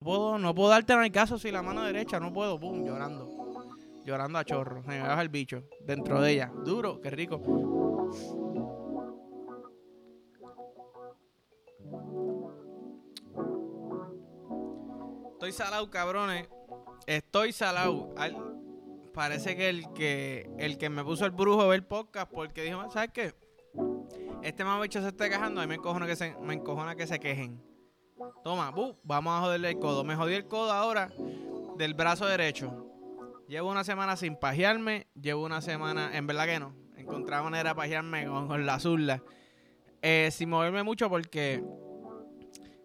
puedo, no puedo darte en el caso si la mano derecha, no puedo, pum, llorando. Llorando a chorro. Me baja el bicho dentro de ella. Duro, qué rico. Estoy salado, cabrones. Estoy salado. parece que el que el que me puso el brujo a ver podcast porque dijo, ¿sabes qué? Este mamabicho se está quejando, a mí me encojona que se, me encojona que se quejen. Toma, vamos a joderle el codo. Me jodí el codo ahora del brazo derecho. Llevo una semana sin pajearme. Llevo una semana, en verdad que no. Encontré manera de pajearme con, la zurda. Eh, sin moverme mucho porque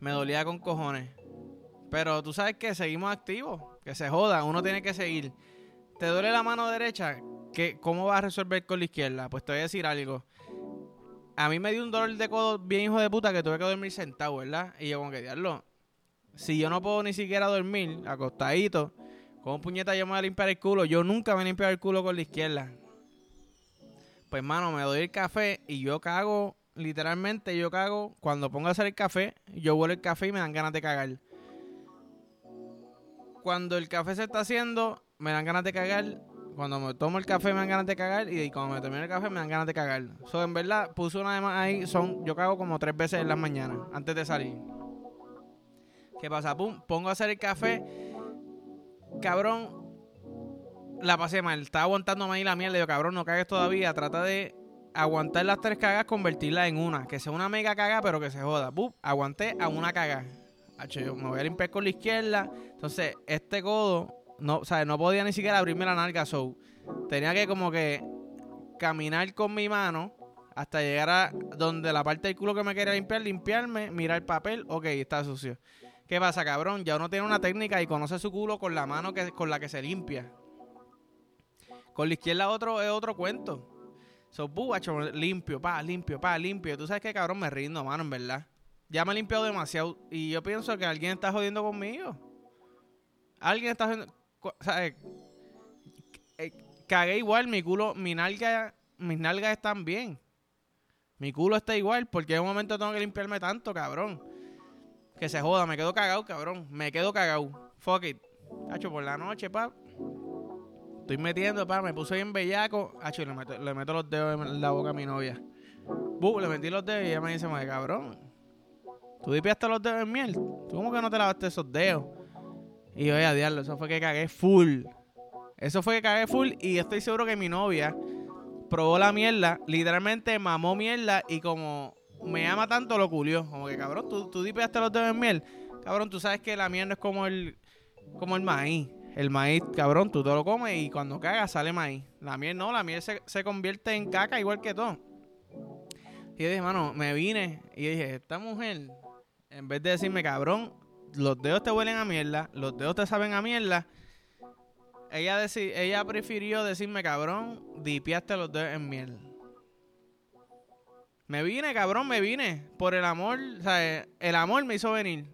me dolía con cojones. Pero tú sabes que seguimos activos. Que se joda. Uno tiene que seguir. ¿Te duele la mano derecha? ¿Qué, ¿Cómo vas a resolver con la izquierda? Pues te voy a decir algo a mí me dio un dolor de codo bien hijo de puta que tuve que dormir sentado, ¿verdad? Y yo como que diablo, si yo no puedo ni siquiera dormir acostadito, con puñeta yo me voy a limpiar el culo. Yo nunca me he limpiado el culo con la izquierda. Pues mano, me doy el café y yo cago, literalmente yo cago, cuando pongo a hacer el café, yo huelo el café y me dan ganas de cagar. Cuando el café se está haciendo, me dan ganas de cagar cuando me tomo el café me dan ganas de cagar y cuando me termino el café me dan ganas de cagar. So, en verdad, puse una de más ahí, son, yo cago como tres veces en las mañanas, antes de salir. ¿Qué pasa? Pum, pongo a hacer el café. Cabrón, la pasé mal. Estaba aguantando ahí la mierda. Digo, cabrón, no cagues todavía. Trata de aguantar las tres cagas, convertirla en una. Que sea una mega caga, pero que se joda. Pum, aguanté a una caga. Yo me voy a limpiar con la izquierda. Entonces, este codo no, o no podía ni siquiera abrirme la nalga, so tenía que como que caminar con mi mano hasta llegar a donde la parte del culo que me quería limpiar, limpiarme, mirar el papel, ok, está sucio. ¿Qué pasa, cabrón? Ya uno tiene una técnica y conoce su culo con la mano que, con la que se limpia. Con la izquierda otro, es otro cuento. So, buacho, limpio, pa, limpio, pa, limpio. Tú sabes que cabrón me rindo, mano, en verdad. Ya me he limpiado demasiado. Y yo pienso que alguien está jodiendo conmigo. Alguien está jodiendo. Eh, eh, cagué igual, mi culo, mi nalga, mis nalgas están bien. Mi culo está igual, porque en un momento tengo que limpiarme tanto, cabrón. Que se joda, me quedo cagado, cabrón. Me quedo cagado. Fuck it. Hacho, por la noche, pap. Estoy metiendo, pap. Me puse bien bellaco. Hacho, le meto, los dedos en la boca a mi novia. le metí los dedos y ella me dice, cabrón. ¿Tú dipiaste los dedos en miel? ¿Tú cómo que no te lavaste esos dedos? Y a diablo, eso fue que cagué full. Eso fue que cagué full y estoy seguro que mi novia probó la mierda, literalmente mamó mierda y como me ama tanto lo culió. Como que, cabrón, tú, tú dipeaste los dedos en miel. Cabrón, tú sabes que la miel no es como el, como el maíz. El maíz, cabrón, tú te lo comes y cuando cagas sale maíz. La miel no, la miel se, se convierte en caca igual que todo. Y yo dije, mano, me vine y dije, esta mujer, en vez de decirme, cabrón, los dedos te huelen a mierda, los dedos te saben a mierda. Ella, ella prefirió decirme, cabrón, dipiaste los dedos en miel. Me vine, cabrón, me vine. Por el amor, o sea, el amor me hizo venir.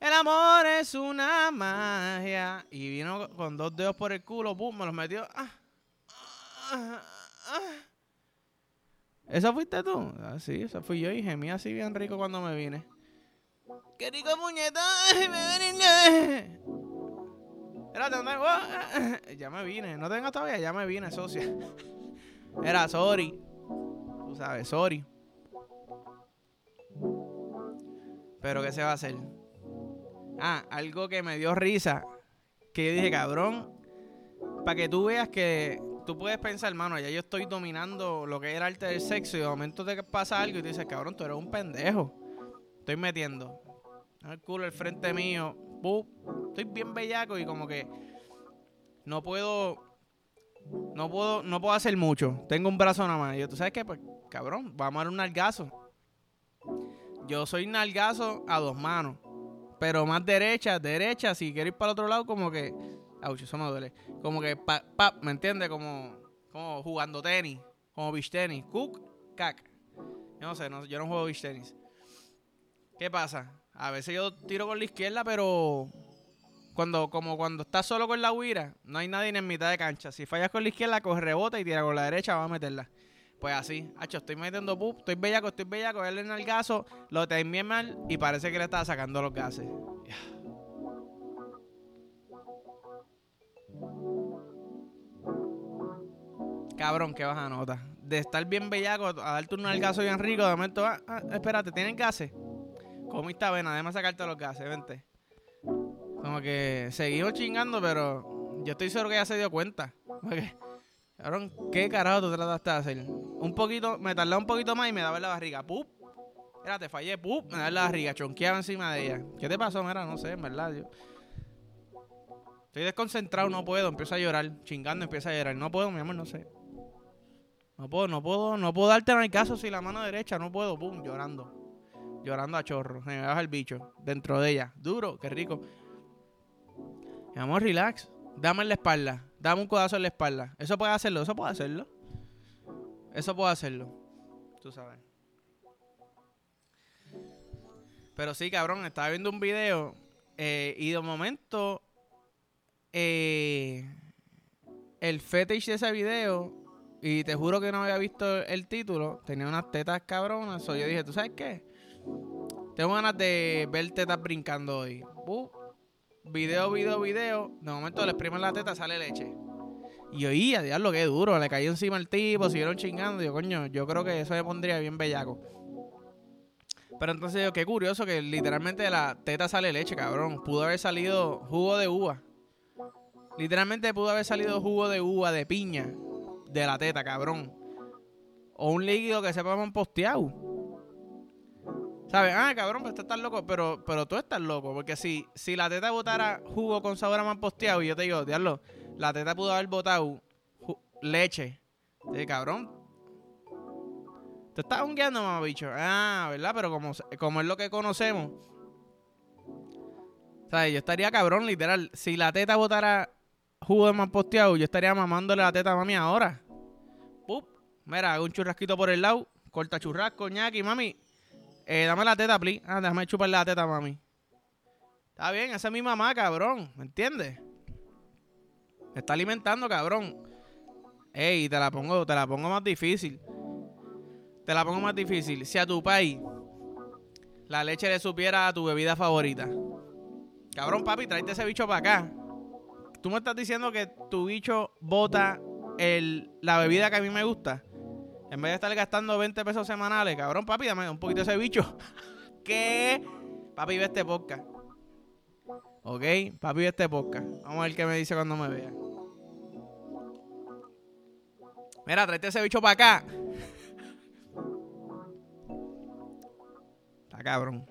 El amor es una magia. Y vino con dos dedos por el culo, pum, me los metió. Ah, ah, ah. ¿Eso fuiste tú? Ah, sí, eso fui yo y gemí así bien rico cuando me vine. ¡Qué rico puñeta! Espérate, Ya me vine. No tengo todavía, ya me vine, socia. Era sorry. Tú sabes, sorry. Pero ¿qué se va a hacer? Ah, algo que me dio risa. Que yo dije, cabrón. Para que tú veas que tú puedes pensar, hermano, ya yo estoy dominando lo que era arte del sexo y de momento te pasa algo y tú dices, cabrón, tú eres un pendejo. Estoy metiendo el culo al frente mío. estoy bien bellaco y como que no puedo no puedo no puedo hacer mucho. Tengo un brazo nada más. Y yo, ¿tú sabes qué? Pues, cabrón, vamos a dar un nalgazo. Yo soy nalgazo a dos manos. Pero más derecha, derecha, si quiero ir para el otro lado, como que. Auch, eso me duele. Como que, pa, pa, ¿me entiendes? Como, como jugando tenis. Como beach tenis. Cook, cac. Yo no sé, no, yo no juego beach tenis. ¿Qué pasa? A veces yo tiro con la izquierda, pero cuando como cuando estás solo con la guira, no hay nadie en mitad de cancha. Si fallas con la izquierda, coge rebota y tira con la derecha, va a meterla. Pues así, hacho, estoy metiendo pup, estoy bellaco, estoy bellaco, él en el gaso, lo terminé mal y parece que le estaba sacando los gases. Cabrón, qué baja nota. De estar bien bellaco a darte un algazo bien rico, de momento, ah, ah, espérate, ¿tienen gases? Comiste avena, déjame sacarte los gases, vente. Como que seguimos chingando, pero yo estoy seguro que ya se dio cuenta. cabrón, ¿qué carajo tú trataste de hacer? Un poquito, me tardé un poquito más y me daba en la barriga. ¡Pup! Espérate, fallé, ¡pup! Me daba en la barriga, chonqueaba encima de ella. ¿Qué te pasó? Mira, no sé, en verdad. Yo... Estoy desconcentrado, no puedo, empiezo a llorar. Chingando, empiezo a llorar. No puedo, mi amor, no sé. No puedo, no puedo, no puedo darte en el caso si la mano derecha, no puedo, pum, llorando. Llorando a chorro. Se me baja el bicho dentro de ella. Duro, qué rico. Mi amor, relax. Dame en la espalda. Dame un codazo en la espalda. Eso puede hacerlo, eso puede hacerlo. Eso puede hacerlo. Tú sabes. Pero sí, cabrón, estaba viendo un video eh, y de momento eh, el fetish de ese video, y te juro que no había visto el título, tenía unas tetas cabronas. So yo dije, ¿tú sabes qué? Tengo ganas de ver tetas brincando hoy. Video, video, video. De momento le exprimen la teta, sale leche. Y oía, diablo, qué duro. Le cayó encima el tipo, siguieron chingando. Yo, coño, yo creo que eso me pondría bien bellaco. Pero entonces, yo, qué curioso que literalmente de la teta sale leche, cabrón. Pudo haber salido jugo de uva. Literalmente pudo haber salido jugo de uva, de piña, de la teta, cabrón. O un líquido que sepa posteado. ¿Sabes? Ah, cabrón, pues tú estás loco. Pero, pero tú estás loco. Porque si, si la teta botara jugo con sabor a posteado, y yo te digo, diablo, la teta pudo haber botado leche. Sí, cabrón. Te estás hungueando, mamá bicho. Ah, ¿verdad? Pero como, como es lo que conocemos. ¿Sabes? Yo estaría cabrón, literal. Si la teta botara jugo de más posteado, yo estaría mamándole la teta a mami ahora. Pup, mira, hago un churrasquito por el lado, corta churrasco, ñaki, mami. Eh, dame la teta, please. Ah, déjame chuparle la teta, mami. Está bien, esa es mi mamá, cabrón. ¿Me entiendes? Me está alimentando, cabrón. Ey, te la pongo, te la pongo más difícil. Te la pongo más difícil. Si a tu país la leche le supiera a tu bebida favorita. Cabrón, papi, tráete ese bicho para acá tú me estás diciendo que tu bicho bota el, la bebida que a mí me gusta. En vez de estar gastando 20 pesos semanales, cabrón, papi, dame un poquito de ese bicho. ¿Qué? Papi, ve este podcast. ¿Ok? Papi, ve este podcast. Vamos a ver qué me dice cuando me vea. Mira, tráete ese bicho para acá. Está cabrón.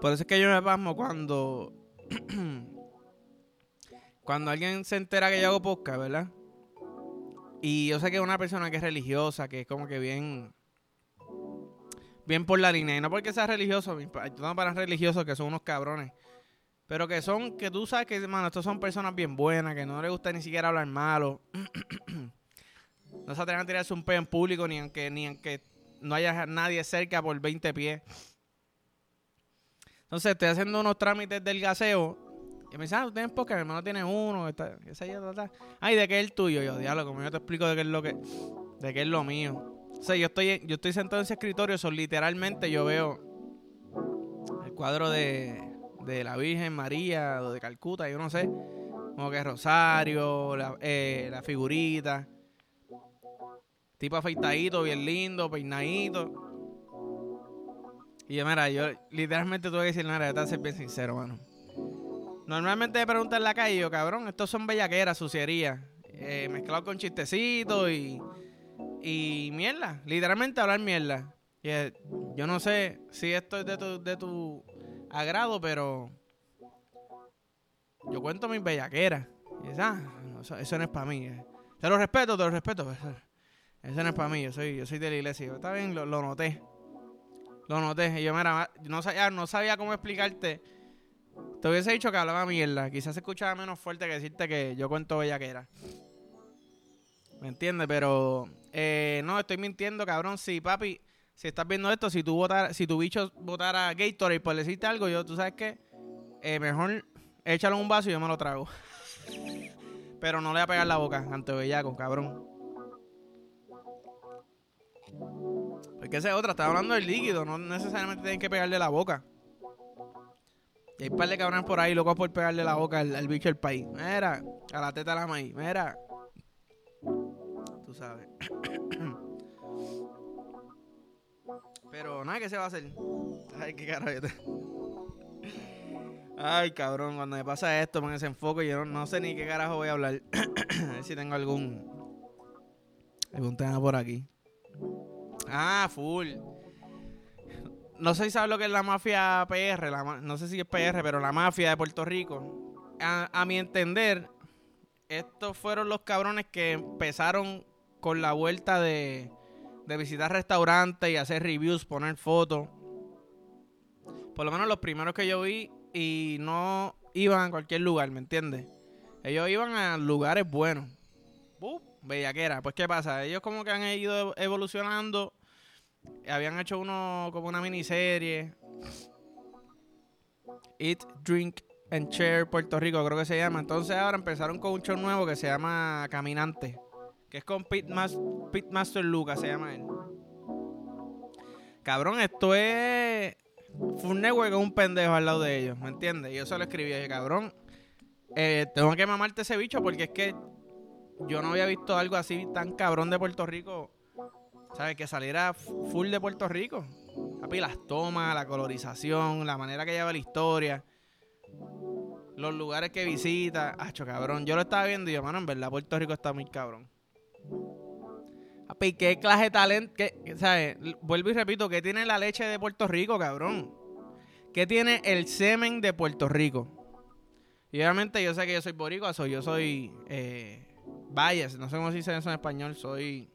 Por eso es que yo me pasmo cuando cuando alguien se entera que yo hago podcast, ¿verdad? Y yo sé que es una persona que es religiosa, que es como que bien. Bien por la línea. Y no porque sea religioso, no para religiosos que son unos cabrones. Pero que son, que tú sabes que, hermano, estos son personas bien buenas, que no les gusta ni siquiera hablar malo. no se atreven a tirarse un peo en público, ni aunque, ni aunque no haya nadie cerca por 20 pies. Entonces, estoy haciendo unos trámites del gaseo y me dice, ah, tú tienes podcast, mi hermano tiene uno, está, Ay, ¿de qué es el tuyo? Yo, diálogo, como yo te explico de qué es lo que, de qué es lo mío. O sea, yo estoy, yo estoy sentado en ese escritorio, son literalmente yo veo el cuadro de, de la Virgen María o de Calcuta, yo no sé, como que Rosario, la, eh, la figurita, tipo afeitadito, bien lindo, peinadito. Y yo, mira, yo literalmente tuve que decir, yo te ser bien sincero, mano. Normalmente me preguntan en la calle, yo, cabrón, estos son bellaqueras, suciería. Eh, mezclado con chistecitos y, y mierda. Literalmente hablar mierda. Y, yo no sé si esto es de tu, de tu agrado, pero yo cuento mis bellaqueras. Y ah, eso, no es para mí. Eh. Te lo respeto, te lo respeto. Eso, no es para mí, yo soy, yo soy de la iglesia. Está bien, lo, noté. Lo noté. Y yo, mira, no sabía, no sabía cómo explicarte te hubiese dicho que hablaba mierda. Quizás se escuchaba menos fuerte que decirte que yo cuento bellaquera. ¿Me entiendes? Pero eh, no, estoy mintiendo, cabrón. Si, papi, si estás viendo esto, si tú si tu bicho votara Gatorade por decirte algo, yo, tú sabes qué, eh, mejor échalo un vaso y yo me lo trago. Pero no le voy a pegar la boca ante bellaco, cabrón. Porque esa es otra, estaba hablando del líquido, no necesariamente tienen que pegarle la boca. Y hay un par de cabrones por ahí locos por pegarle la boca al, bicho del país. Mira, a la teta de la maíz. Mira. tú sabes. Pero nada que se va a hacer. Ay, qué carajo. Ay, cabrón, cuando me pasa esto, me desenfoco y yo no, sé ni qué carajo voy a hablar. a ver si tengo algún algún tema por aquí. Ah, full. No sé si sabes lo que es la mafia PR, no sé si es PR, pero la mafia de Puerto Rico. A, mi entender, estos fueron los cabrones que empezaron con la vuelta de, de visitar restaurantes y hacer reviews, poner fotos. Por lo menos los primeros que yo vi y no iban a cualquier lugar, ¿me entiendes? Ellos iban a lugares buenos. Uh, bellaquera. Pues, ¿qué pasa? Ellos como que han ido evolucionando. Habían hecho uno como una miniserie. Eat, Drink and Share Puerto Rico, creo que se llama. Entonces ahora empezaron con un show nuevo que se llama Caminante. Que es con Pit, Pit Master Lucas, se llama él. Cabrón, esto es Food Network es un pendejo al lado de ellos, ¿me entiendes? Y yo se lo escribí, dije, cabrón, eh, tengo que mamarte ese bicho porque es que yo no había visto algo así tan cabrón de Puerto Rico. ¿Sabes? Que saliera full de Puerto Rico. Papi, las tomas, la colorización, la manera que lleva la historia, los lugares que visita. Hacho, cabrón. Yo lo estaba viendo y yo, mano, en verdad, Puerto Rico está muy cabrón. Papi, qué clase de talento. ¿Sabes? Vuelvo y repito, ¿qué tiene la leche de Puerto Rico, cabrón? ¿Qué tiene el semen de Puerto Rico? Y obviamente yo sé que yo soy boricua, soy, yo soy eh, no sé cómo se dice eso en español, soy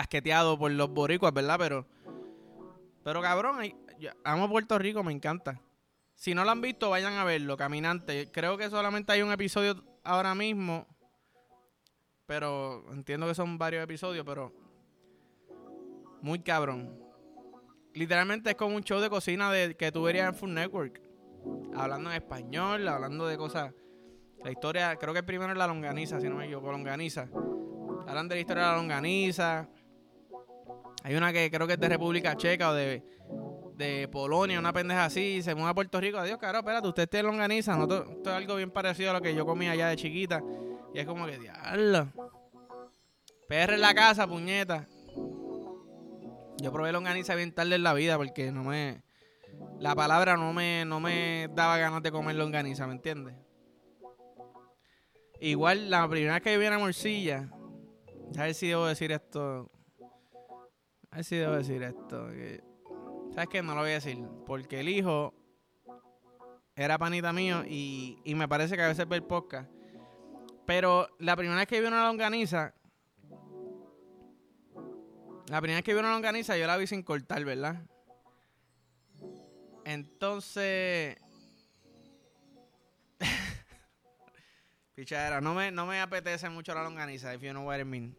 casqueteado por los boricuas, ¿verdad? Pero, pero cabrón, amo Puerto Rico, me encanta. Si no lo han visto, vayan a verlo, Caminante. Creo que solamente hay un episodio ahora mismo pero entiendo que son varios episodios, pero muy cabrón. Literalmente es como un show de cocina de, que tú verías en Food Network. Hablando en español, hablando de cosas. La historia, creo que primero es la longaniza, si no me equivoco, longaniza. Hablan de la historia de la longaniza. Hay una que creo que es de República Checa o de, de Polonia, una pendeja así, se mueve a Puerto Rico. Adiós, caro, espérate, usted tiene longaniza. No, esto es algo bien parecido a lo que yo comía allá de chiquita. Y es como que, diablo. PR en la casa, puñeta. Yo probé longaniza bien tarde en la vida porque no me. La palabra no me, no me daba ganas de comer longaniza, ¿me entiendes? Igual la primera vez que yo vi una morcilla. A ver si debo decir esto. A ver si debo decir esto. ¿Sabes qué? No lo voy a decir. Porque el hijo era panita mío y, y me parece que a veces ve el podcast. Pero la primera vez que vi una longaniza, la primera vez que vi una longaniza yo la vi sin cortar, ¿verdad? Entonces, pichadera, no me, no me apetece mucho la longaniza, if you know what I mean.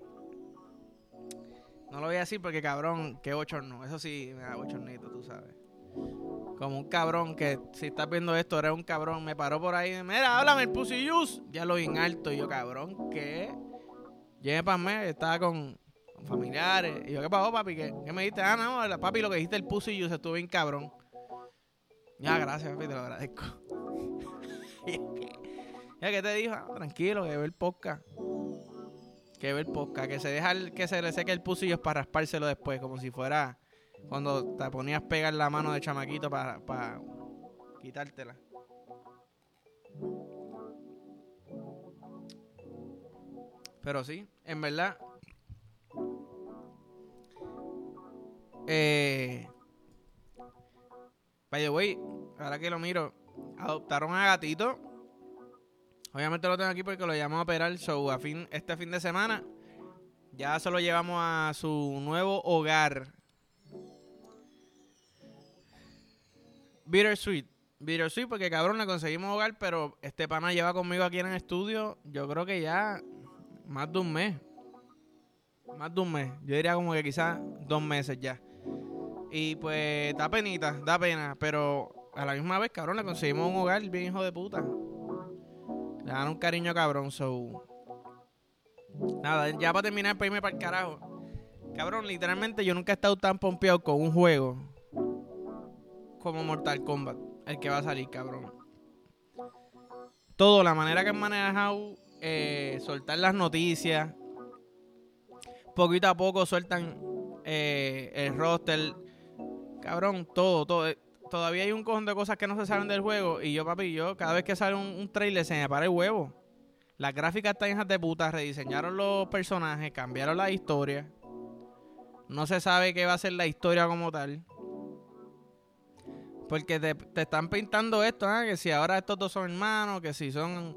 No lo voy a decir porque cabrón, qué bochorno. Eso sí, me da bochornito, tú sabes. Como un cabrón que, si estás viendo esto, eres un cabrón. Me paró por ahí. Mira, háblame el pussy juice. Ya lo vi en alto. Y yo, cabrón, ¿qué? Llegué para mí, estaba con, familiares. Y yo, ¿qué pasó, papi? ¿Qué, me dijiste? Ah, no, papi, lo que dijiste el pussy juice estuvo bien cabrón. Ya, gracias, papi, te lo agradezco. ya, ¿qué te dijo? Ah, tranquilo, que ve el podcast. Que ve el podcast. Que se deja que se le seque el juice para raspárselo después, como si fuera cuando te ponías pegar la mano de chamaquito para, para quitártela. Pero sí, en verdad. Eh, by the way, ahora que lo miro, adoptaron a gatito. Obviamente lo tengo aquí porque lo llamamos a operar. So, a fin, este fin de semana ya se lo llevamos a su nuevo hogar. Bittersweet. Bittersweet porque cabrón le conseguimos hogar, pero este pana lleva conmigo aquí en el estudio, yo creo que ya más de un mes. Más de un mes. Yo diría como que quizás dos meses ya. Y pues da penita, da pena, pero a la misma vez, cabrón, le conseguimos un hogar bien hijo de puta. Le dan un cariño cabrón, so. Nada, ya para terminar, para irme para el carajo. Cabrón, literalmente yo nunca he estado tan pompeado con un juego como Mortal Kombat, el que va a salir, cabrón. Todo, la manera que han manejado, eh, soltar las noticias, Poquito a poco sueltan eh, el roster. Cabrón, todo, todo. Todavía hay un cojón de cosas que no se saben del juego. Y yo, papi, yo, cada vez que sale un, un trailer se me para el huevo. Las gráficas están hijas de puta, rediseñaron los personajes, cambiaron la historia. No se sabe qué va a ser la historia como tal. Porque te, están pintando esto, ¿eh? que si ahora estos dos son hermanos, que si son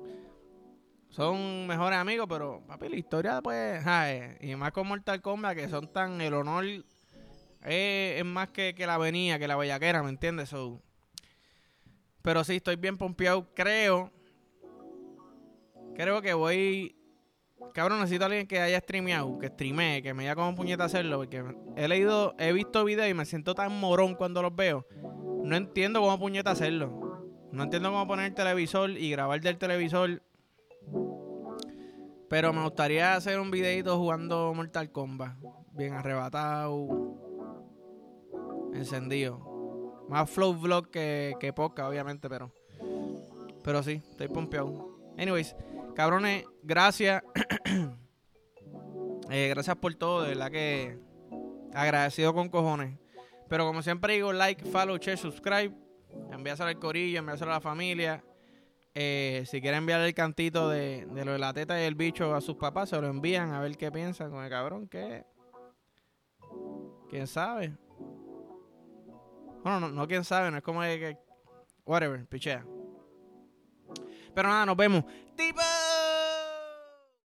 son mejores amigos, pero papi, la historia pues, y más con Mortal Kombat, que son tan, el honor es, más que, que, la venía, que la bellaquera, ¿me entiendes? pero sí, estoy bien pompeado, creo, creo que voy, cabrón, necesito a alguien que haya streameado, que streamee, que me diga como puñeta hacerlo, porque he leído, he visto videos y me siento tan morón cuando los veo, no entiendo cómo puñeta hacerlo, no entiendo cómo poner el televisor y grabar del televisor pero me gustaría hacer un videito jugando Mortal Kombat. Bien arrebatado. Encendido. Más flow vlog que, que obviamente, pero. Pero sí, estoy pompeado. Anyways, cabrones, gracias. Eh, gracias por todo, de verdad que agradecido con cojones. Pero como siempre digo, like, follow, share, subscribe. Envíaselo al corillo, envíaselo a la familia. Eh, si quieren enviar el cantito de, lo de la teta y el bicho a sus papás, se lo envían a ver qué piensan con el cabrón. que ¿Quién sabe? Bueno, no, no quién sabe, no es como que... Whatever, pichea. Pero nada, nos vemos. ¡Tipo!